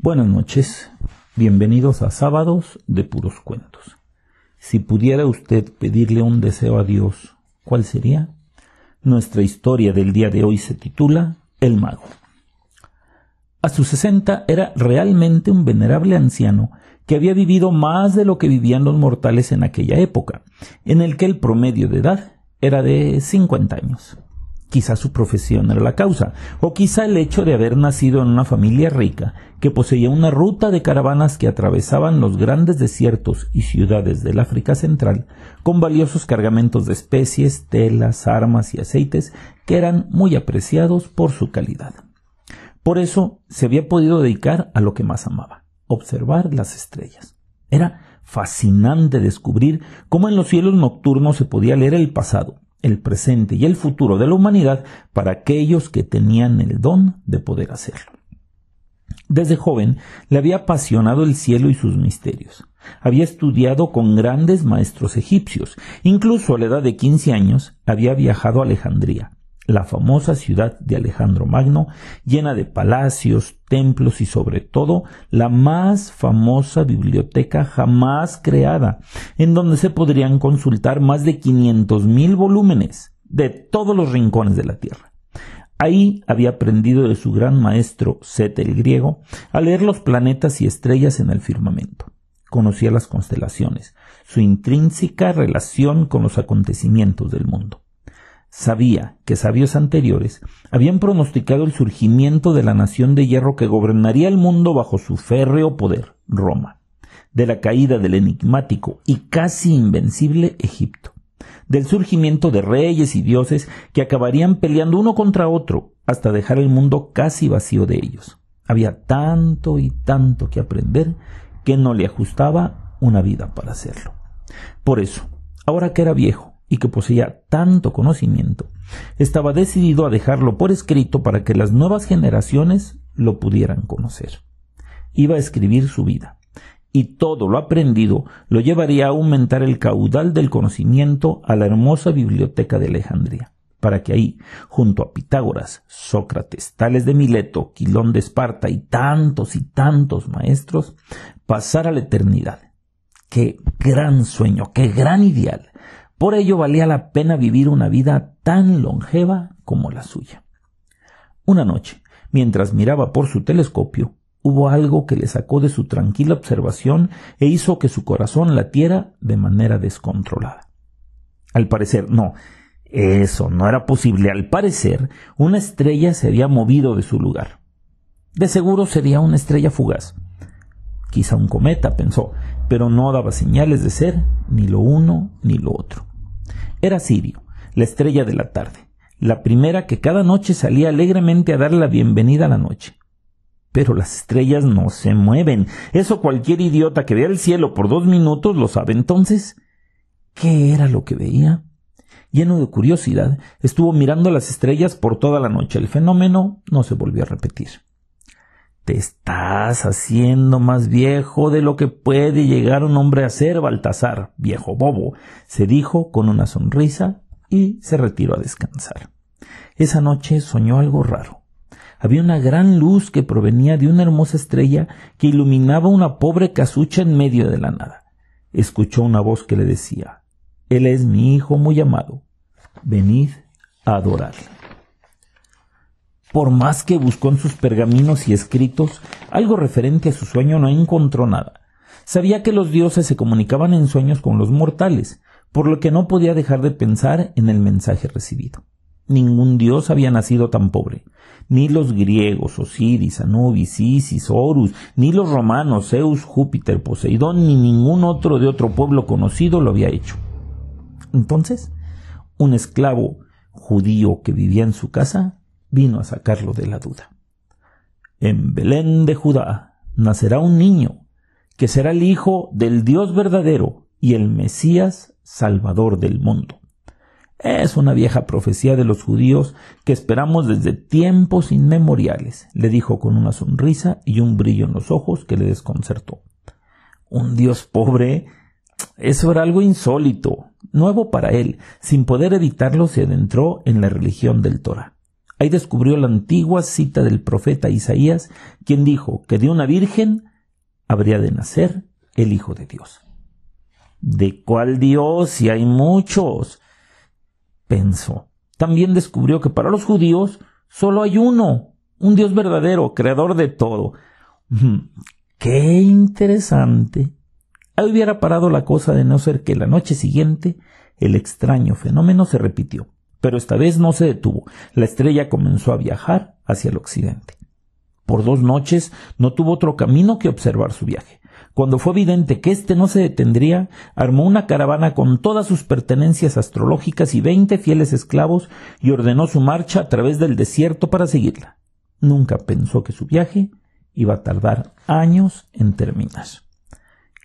Buenas noches, bienvenidos a Sábados de Puros Cuentos. Si pudiera usted pedirle un deseo a Dios, ¿cuál sería? Nuestra historia del día de hoy se titula El mago. A sus sesenta era realmente un venerable anciano que había vivido más de lo que vivían los mortales en aquella época, en el que el promedio de edad era de cincuenta años. Quizá su profesión era la causa, o quizá el hecho de haber nacido en una familia rica que poseía una ruta de caravanas que atravesaban los grandes desiertos y ciudades del África Central con valiosos cargamentos de especies, telas, armas y aceites que eran muy apreciados por su calidad. Por eso se había podido dedicar a lo que más amaba, observar las estrellas. Era fascinante descubrir cómo en los cielos nocturnos se podía leer el pasado, el presente y el futuro de la humanidad para aquellos que tenían el don de poder hacerlo. Desde joven le había apasionado el cielo y sus misterios. Había estudiado con grandes maestros egipcios. Incluso a la edad de quince años había viajado a Alejandría, la famosa ciudad de Alejandro Magno, llena de palacios, templos y sobre todo la más famosa biblioteca jamás creada, en donde se podrían consultar más de quinientos mil volúmenes de todos los rincones de la tierra. Ahí había aprendido de su gran maestro Set el griego a leer los planetas y estrellas en el firmamento. Conocía las constelaciones, su intrínseca relación con los acontecimientos del mundo sabía que sabios anteriores habían pronosticado el surgimiento de la nación de hierro que gobernaría el mundo bajo su férreo poder, Roma, de la caída del enigmático y casi invencible Egipto, del surgimiento de reyes y dioses que acabarían peleando uno contra otro hasta dejar el mundo casi vacío de ellos. Había tanto y tanto que aprender que no le ajustaba una vida para hacerlo. Por eso, ahora que era viejo, y que poseía tanto conocimiento, estaba decidido a dejarlo por escrito para que las nuevas generaciones lo pudieran conocer. Iba a escribir su vida, y todo lo aprendido lo llevaría a aumentar el caudal del conocimiento a la hermosa biblioteca de Alejandría, para que ahí, junto a Pitágoras, Sócrates, Tales de Mileto, Quilón de Esparta y tantos y tantos maestros, pasara la eternidad. Qué gran sueño, qué gran ideal por ello valía la pena vivir una vida tan longeva como la suya. Una noche, mientras miraba por su telescopio, hubo algo que le sacó de su tranquila observación e hizo que su corazón latiera de manera descontrolada. Al parecer, no, eso no era posible. Al parecer, una estrella se había movido de su lugar. De seguro sería una estrella fugaz. Quizá un cometa, pensó, pero no daba señales de ser ni lo uno ni lo otro. Era Sirio, la estrella de la tarde, la primera que cada noche salía alegremente a dar la bienvenida a la noche. Pero las estrellas no se mueven. Eso cualquier idiota que vea el cielo por dos minutos lo sabe. Entonces, ¿qué era lo que veía? Lleno de curiosidad, estuvo mirando las estrellas por toda la noche. El fenómeno no se volvió a repetir. Te estás haciendo más viejo de lo que puede llegar un hombre a ser, Baltasar, viejo bobo, se dijo con una sonrisa y se retiró a descansar. Esa noche soñó algo raro. Había una gran luz que provenía de una hermosa estrella que iluminaba una pobre casucha en medio de la nada. Escuchó una voz que le decía Él es mi hijo muy amado. Venid a adorarle. Por más que buscó en sus pergaminos y escritos algo referente a su sueño, no encontró nada. Sabía que los dioses se comunicaban en sueños con los mortales, por lo que no podía dejar de pensar en el mensaje recibido. Ningún dios había nacido tan pobre. Ni los griegos, Osiris, Anubis, Isis, Horus, ni los romanos, Zeus, Júpiter, Poseidón, ni ningún otro de otro pueblo conocido lo había hecho. Entonces, un esclavo judío que vivía en su casa vino a sacarlo de la duda. En Belén de Judá nacerá un niño, que será el Hijo del Dios verdadero y el Mesías Salvador del mundo. Es una vieja profecía de los judíos que esperamos desde tiempos inmemoriales, le dijo con una sonrisa y un brillo en los ojos que le desconcertó. Un Dios pobre, eso era algo insólito, nuevo para él. Sin poder evitarlo, se adentró en la religión del Torah Ahí descubrió la antigua cita del profeta Isaías, quien dijo que de una virgen habría de nacer el Hijo de Dios. ¿De cuál Dios? Si hay muchos. Pensó. También descubrió que para los judíos solo hay uno, un Dios verdadero, creador de todo. Qué interesante. Ahí hubiera parado la cosa de no ser que la noche siguiente el extraño fenómeno se repitió. Pero esta vez no se detuvo. La estrella comenzó a viajar hacia el occidente. Por dos noches no tuvo otro camino que observar su viaje. Cuando fue evidente que éste no se detendría, armó una caravana con todas sus pertenencias astrológicas y veinte fieles esclavos y ordenó su marcha a través del desierto para seguirla. Nunca pensó que su viaje iba a tardar años en terminar.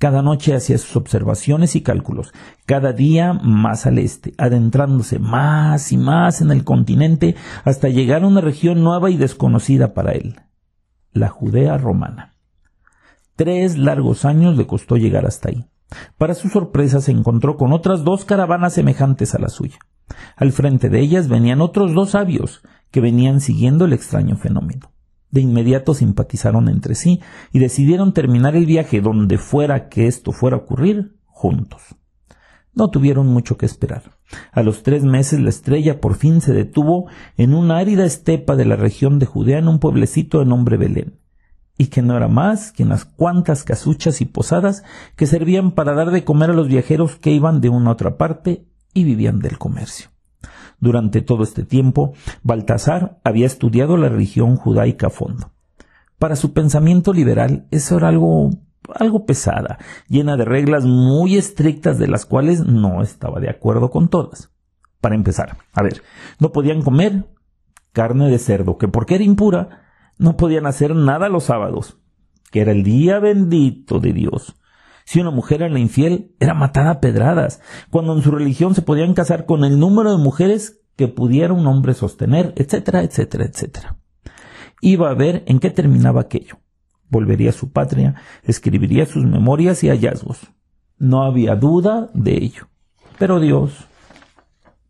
Cada noche hacía sus observaciones y cálculos, cada día más al este, adentrándose más y más en el continente hasta llegar a una región nueva y desconocida para él, la Judea romana. Tres largos años le costó llegar hasta ahí. Para su sorpresa se encontró con otras dos caravanas semejantes a la suya. Al frente de ellas venían otros dos sabios que venían siguiendo el extraño fenómeno. De inmediato simpatizaron entre sí y decidieron terminar el viaje donde fuera que esto fuera a ocurrir juntos. No tuvieron mucho que esperar. A los tres meses la estrella por fin se detuvo en una árida estepa de la región de Judea en un pueblecito de nombre Belén, y que no era más que unas cuantas casuchas y posadas que servían para dar de comer a los viajeros que iban de una a otra parte y vivían del comercio. Durante todo este tiempo, Baltasar había estudiado la religión judaica a fondo. Para su pensamiento liberal, eso era algo algo pesada, llena de reglas muy estrictas de las cuales no estaba de acuerdo con todas. Para empezar, a ver, no podían comer carne de cerdo, que porque era impura, no podían hacer nada los sábados, que era el día bendito de Dios. Si una mujer era infiel, era matada a pedradas, cuando en su religión se podían casar con el número de mujeres que pudiera un hombre sostener, etcétera, etcétera, etcétera. Iba a ver en qué terminaba aquello. Volvería a su patria, escribiría sus memorias y hallazgos. No había duda de ello. Pero Dios,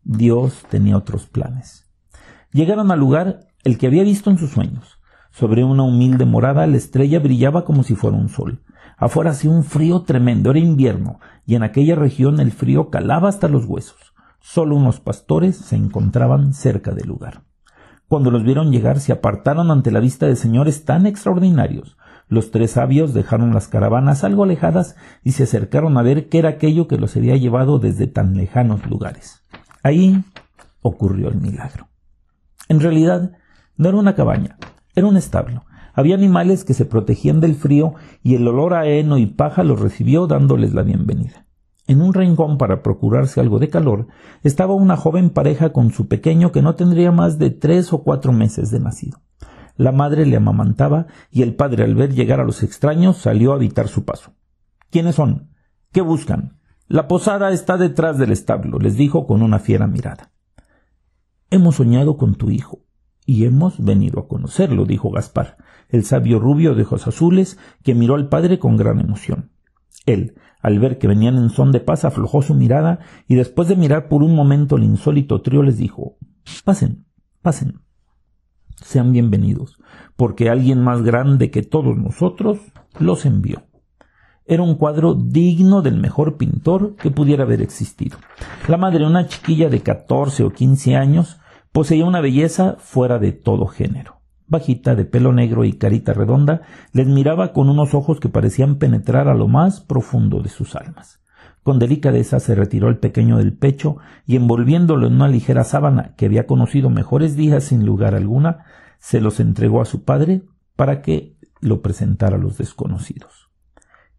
Dios tenía otros planes. Llegaron al lugar el que había visto en sus sueños. Sobre una humilde morada la estrella brillaba como si fuera un sol. Afuera hacía un frío tremendo, era invierno, y en aquella región el frío calaba hasta los huesos. Solo unos pastores se encontraban cerca del lugar. Cuando los vieron llegar se apartaron ante la vista de señores tan extraordinarios. Los tres sabios dejaron las caravanas algo alejadas y se acercaron a ver qué era aquello que los había llevado desde tan lejanos lugares. Ahí ocurrió el milagro. En realidad, no era una cabaña, era un establo, había animales que se protegían del frío y el olor a heno y paja los recibió dándoles la bienvenida. En un rincón para procurarse algo de calor estaba una joven pareja con su pequeño que no tendría más de tres o cuatro meses de nacido. La madre le amamantaba y el padre al ver llegar a los extraños salió a evitar su paso. ¿Quiénes son? ¿Qué buscan? La posada está detrás del establo, les dijo con una fiera mirada. Hemos soñado con tu hijo y hemos venido a conocerlo, dijo Gaspar el sabio rubio de ojos azules, que miró al padre con gran emoción. Él, al ver que venían en son de paz, aflojó su mirada y después de mirar por un momento el insólito trío les dijo Pasen, pasen. Sean bienvenidos, porque alguien más grande que todos nosotros los envió. Era un cuadro digno del mejor pintor que pudiera haber existido. La madre, una chiquilla de catorce o quince años, poseía una belleza fuera de todo género bajita, de pelo negro y carita redonda, les miraba con unos ojos que parecían penetrar a lo más profundo de sus almas. Con delicadeza se retiró el pequeño del pecho y envolviéndolo en una ligera sábana que había conocido mejores días sin lugar alguna, se los entregó a su padre para que lo presentara a los desconocidos.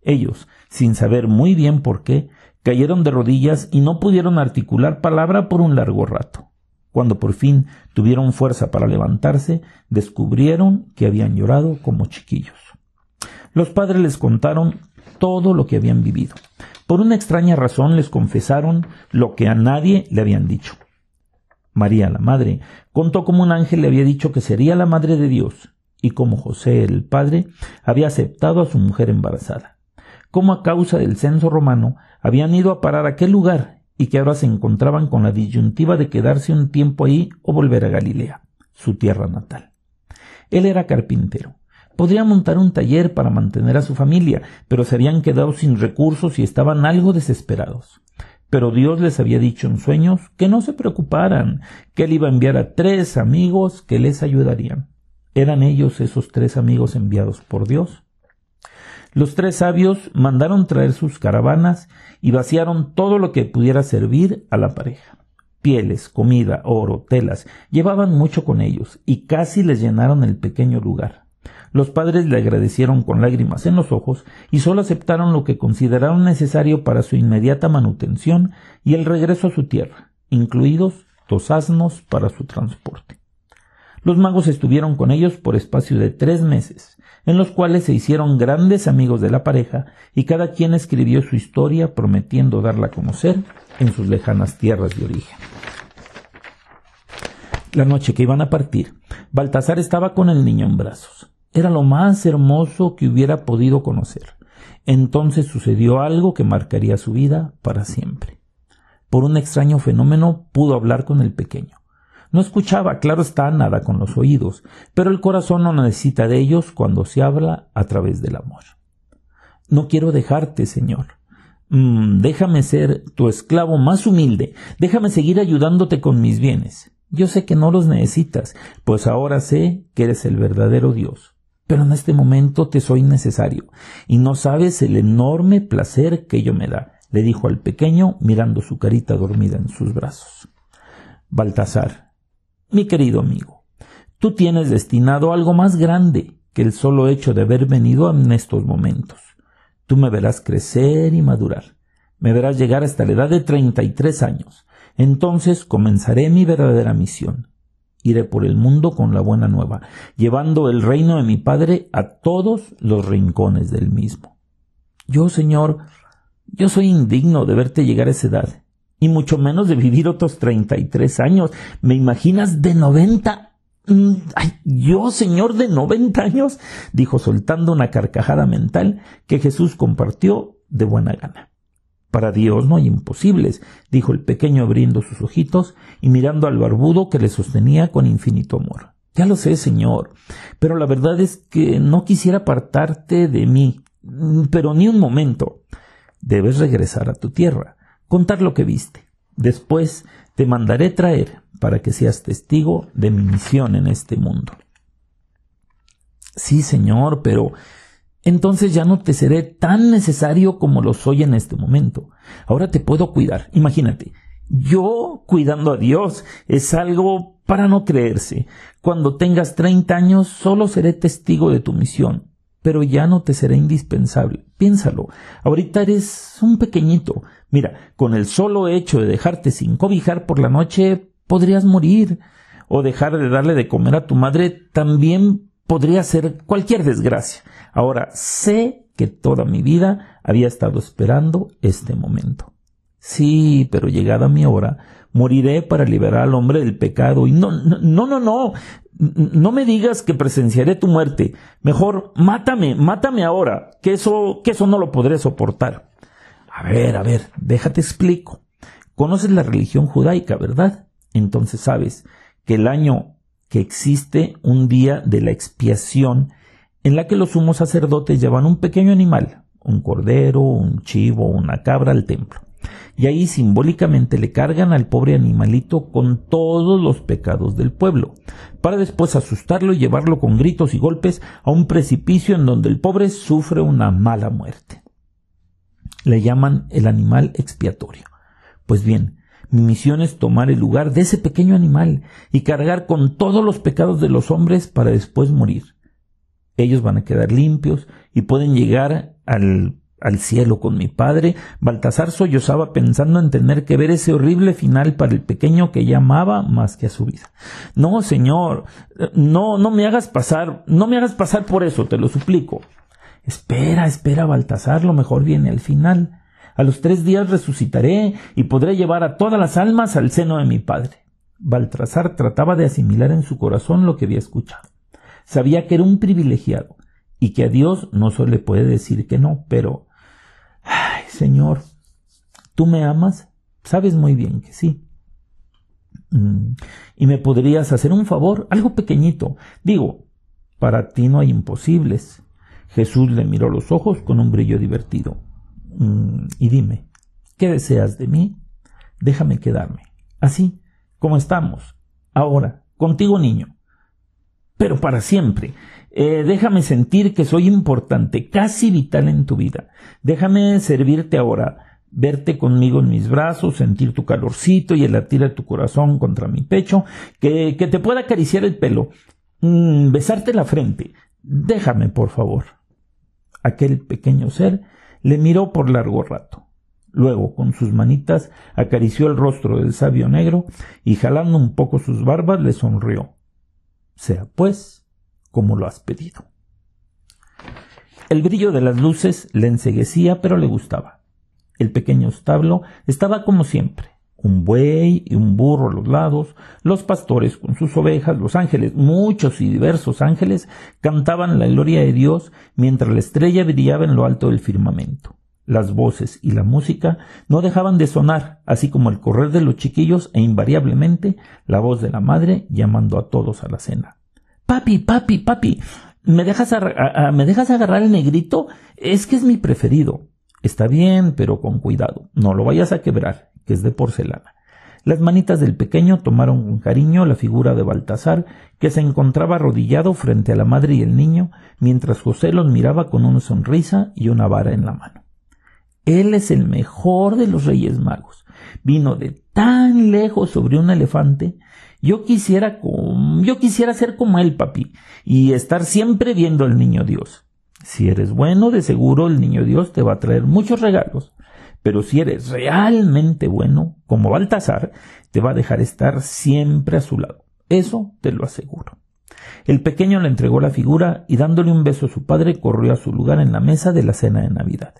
Ellos, sin saber muy bien por qué, cayeron de rodillas y no pudieron articular palabra por un largo rato. Cuando por fin tuvieron fuerza para levantarse, descubrieron que habían llorado como chiquillos. Los padres les contaron todo lo que habían vivido. Por una extraña razón les confesaron lo que a nadie le habían dicho. María, la madre, contó cómo un ángel le había dicho que sería la madre de Dios y cómo José, el padre, había aceptado a su mujer embarazada. Cómo a causa del censo romano habían ido a parar a aquel lugar y que ahora se encontraban con la disyuntiva de quedarse un tiempo ahí o volver a Galilea. su tierra natal. Él era carpintero. Podría montar un taller para mantener a su familia, pero se habían quedado sin recursos y estaban algo desesperados. Pero Dios les había dicho en sueños que no se preocuparan, que Él iba a enviar a tres amigos que les ayudarían. ¿Eran ellos esos tres amigos enviados por Dios? Los tres sabios mandaron traer sus caravanas y vaciaron todo lo que pudiera servir a la pareja. Pieles, comida, oro, telas, llevaban mucho con ellos y casi les llenaron el pequeño lugar. Los padres le agradecieron con lágrimas en los ojos y solo aceptaron lo que consideraron necesario para su inmediata manutención y el regreso a su tierra, incluidos dos asnos para su transporte. Los magos estuvieron con ellos por espacio de tres meses, en los cuales se hicieron grandes amigos de la pareja y cada quien escribió su historia prometiendo darla a conocer en sus lejanas tierras de origen. La noche que iban a partir, Baltasar estaba con el niño en brazos. Era lo más hermoso que hubiera podido conocer. Entonces sucedió algo que marcaría su vida para siempre. Por un extraño fenómeno pudo hablar con el pequeño. No escuchaba, claro está, nada con los oídos, pero el corazón no necesita de ellos cuando se habla a través del amor. No quiero dejarte, Señor. Mm, déjame ser tu esclavo más humilde, déjame seguir ayudándote con mis bienes. Yo sé que no los necesitas, pues ahora sé que eres el verdadero Dios. Pero en este momento te soy necesario, y no sabes el enorme placer que ello me da, le dijo al pequeño mirando su carita dormida en sus brazos. Baltasar, mi querido amigo, tú tienes destinado algo más grande que el solo hecho de haber venido en estos momentos. Tú me verás crecer y madurar. Me verás llegar hasta la edad de treinta y tres años. Entonces comenzaré mi verdadera misión. Iré por el mundo con la buena nueva, llevando el reino de mi Padre a todos los rincones del mismo. Yo, Señor, yo soy indigno de verte llegar a esa edad y mucho menos de vivir otros 33 años. ¿Me imaginas de 90? Mm, ay, yo, señor de 90 años, dijo soltando una carcajada mental que Jesús compartió de buena gana. Para Dios no hay imposibles, dijo el pequeño abriendo sus ojitos y mirando al barbudo que le sostenía con infinito amor. Ya lo sé, Señor, pero la verdad es que no quisiera apartarte de mí, pero ni un momento. Debes regresar a tu tierra contar lo que viste. Después te mandaré traer para que seas testigo de mi misión en este mundo. Sí, Señor, pero entonces ya no te seré tan necesario como lo soy en este momento. Ahora te puedo cuidar. Imagínate, yo cuidando a Dios es algo para no creerse. Cuando tengas treinta años solo seré testigo de tu misión, pero ya no te será indispensable. Piénsalo. Ahorita eres un pequeñito, Mira, con el solo hecho de dejarte sin cobijar por la noche podrías morir, o dejar de darle de comer a tu madre también podría ser cualquier desgracia. Ahora sé que toda mi vida había estado esperando este momento. Sí, pero llegada mi hora, moriré para liberar al hombre del pecado. Y no, no, no, no, no, me digas que presenciaré tu muerte. Mejor mátame, mátame ahora, que eso, que eso no lo podré soportar. A ver, a ver, déjate explico. Conoces la religión judaica, ¿verdad? Entonces sabes que el año que existe un día de la expiación en la que los sumos sacerdotes llevan un pequeño animal, un cordero, un chivo, una cabra al templo. Y ahí simbólicamente le cargan al pobre animalito con todos los pecados del pueblo, para después asustarlo y llevarlo con gritos y golpes a un precipicio en donde el pobre sufre una mala muerte le llaman el animal expiatorio. Pues bien, mi misión es tomar el lugar de ese pequeño animal y cargar con todos los pecados de los hombres para después morir. Ellos van a quedar limpios y pueden llegar al, al cielo con mi padre. Baltasar sollozaba pensando en tener que ver ese horrible final para el pequeño que ella amaba más que a su vida. No, señor, no, no me hagas pasar, no me hagas pasar por eso, te lo suplico. Espera, espera, Baltasar, lo mejor viene al final. A los tres días resucitaré y podré llevar a todas las almas al seno de mi Padre. Baltasar trataba de asimilar en su corazón lo que había escuchado. Sabía que era un privilegiado y que a Dios no se le puede decir que no, pero... Ay, Señor, ¿tú me amas? Sabes muy bien que sí. Mm, y me podrías hacer un favor, algo pequeñito. Digo, para ti no hay imposibles. Jesús le miró los ojos con un brillo divertido. Mm, y dime, ¿qué deseas de mí? Déjame quedarme, así como estamos, ahora, contigo niño, pero para siempre. Eh, déjame sentir que soy importante, casi vital en tu vida. Déjame servirte ahora, verte conmigo en mis brazos, sentir tu calorcito y el latir de tu corazón contra mi pecho, que, que te pueda acariciar el pelo, mm, besarte la frente. Déjame, por favor. Aquel pequeño ser le miró por largo rato. Luego, con sus manitas, acarició el rostro del sabio negro y jalando un poco sus barbas le sonrió. Sea pues como lo has pedido. El brillo de las luces le enseguecía, pero le gustaba. El pequeño establo estaba como siempre. Un buey y un burro a los lados, los pastores con sus ovejas, los ángeles, muchos y diversos ángeles, cantaban la gloria de Dios mientras la estrella brillaba en lo alto del firmamento. Las voces y la música no dejaban de sonar, así como el correr de los chiquillos e invariablemente la voz de la madre llamando a todos a la cena. Papi, papi, papi, ¿me dejas, ¿me dejas agarrar el negrito? Es que es mi preferido. Está bien, pero con cuidado. No lo vayas a quebrar, que es de porcelana. Las manitas del pequeño tomaron con cariño la figura de Baltasar, que se encontraba arrodillado frente a la madre y el niño, mientras José los miraba con una sonrisa y una vara en la mano. Él es el mejor de los Reyes Magos. Vino de tan lejos sobre un elefante. Yo quisiera, yo quisiera ser como él, papi, y estar siempre viendo al niño Dios. Si eres bueno, de seguro el niño Dios te va a traer muchos regalos. Pero si eres realmente bueno, como Baltasar, te va a dejar estar siempre a su lado. Eso te lo aseguro. El pequeño le entregó la figura y dándole un beso a su padre corrió a su lugar en la mesa de la cena de Navidad.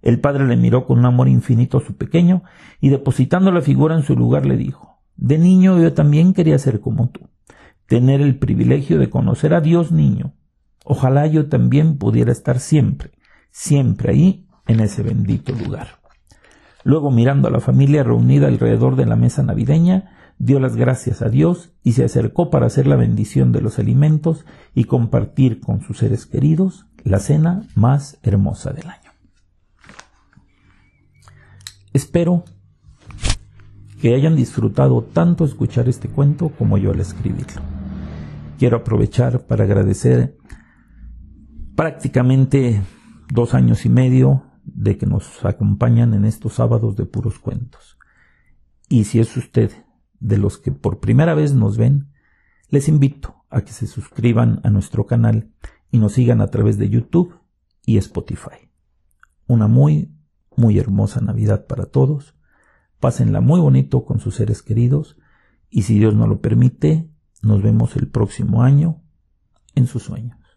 El padre le miró con un amor infinito a su pequeño y depositando la figura en su lugar le dijo De niño yo también quería ser como tú, tener el privilegio de conocer a Dios niño, Ojalá yo también pudiera estar siempre, siempre ahí, en ese bendito lugar. Luego, mirando a la familia reunida alrededor de la mesa navideña, dio las gracias a Dios y se acercó para hacer la bendición de los alimentos y compartir con sus seres queridos la cena más hermosa del año. Espero que hayan disfrutado tanto escuchar este cuento como yo al escribirlo. Quiero aprovechar para agradecer prácticamente dos años y medio de que nos acompañan en estos sábados de puros cuentos. Y si es usted de los que por primera vez nos ven, les invito a que se suscriban a nuestro canal y nos sigan a través de YouTube y Spotify. Una muy, muy hermosa Navidad para todos. Pásenla muy bonito con sus seres queridos y si Dios nos lo permite, nos vemos el próximo año en sus sueños.